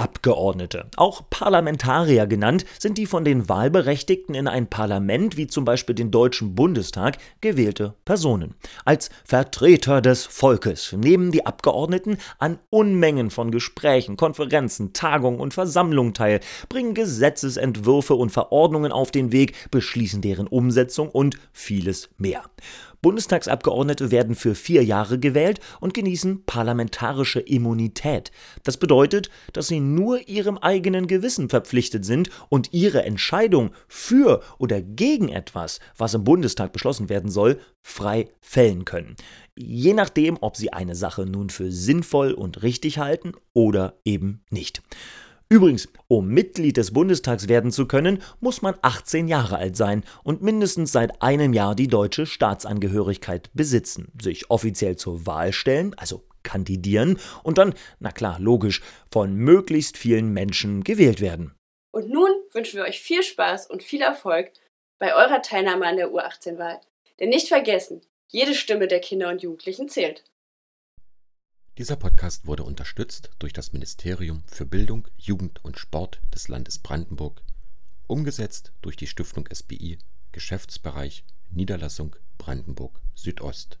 Abgeordnete, auch Parlamentarier genannt, sind die von den Wahlberechtigten in ein Parlament, wie zum Beispiel den Deutschen Bundestag, gewählte Personen. Als Vertreter des Volkes nehmen die Abgeordneten an Unmengen von Gesprächen, Konferenzen, Tagungen und Versammlungen teil, bringen Gesetzesentwürfe und Verordnungen auf den Weg, beschließen deren Umsetzung und vieles mehr. Bundestagsabgeordnete werden für vier Jahre gewählt und genießen parlamentarische Immunität. Das bedeutet, dass sie nur ihrem eigenen Gewissen verpflichtet sind und ihre Entscheidung für oder gegen etwas, was im Bundestag beschlossen werden soll, frei fällen können. Je nachdem, ob sie eine Sache nun für sinnvoll und richtig halten oder eben nicht. Übrigens, um Mitglied des Bundestags werden zu können, muss man 18 Jahre alt sein und mindestens seit einem Jahr die deutsche Staatsangehörigkeit besitzen, sich offiziell zur Wahl stellen, also kandidieren und dann, na klar, logisch, von möglichst vielen Menschen gewählt werden. Und nun wünschen wir euch viel Spaß und viel Erfolg bei eurer Teilnahme an der U18-Wahl. Denn nicht vergessen, jede Stimme der Kinder und Jugendlichen zählt. Dieser Podcast wurde unterstützt durch das Ministerium für Bildung, Jugend und Sport des Landes Brandenburg, umgesetzt durch die Stiftung SBI, Geschäftsbereich Niederlassung Brandenburg Südost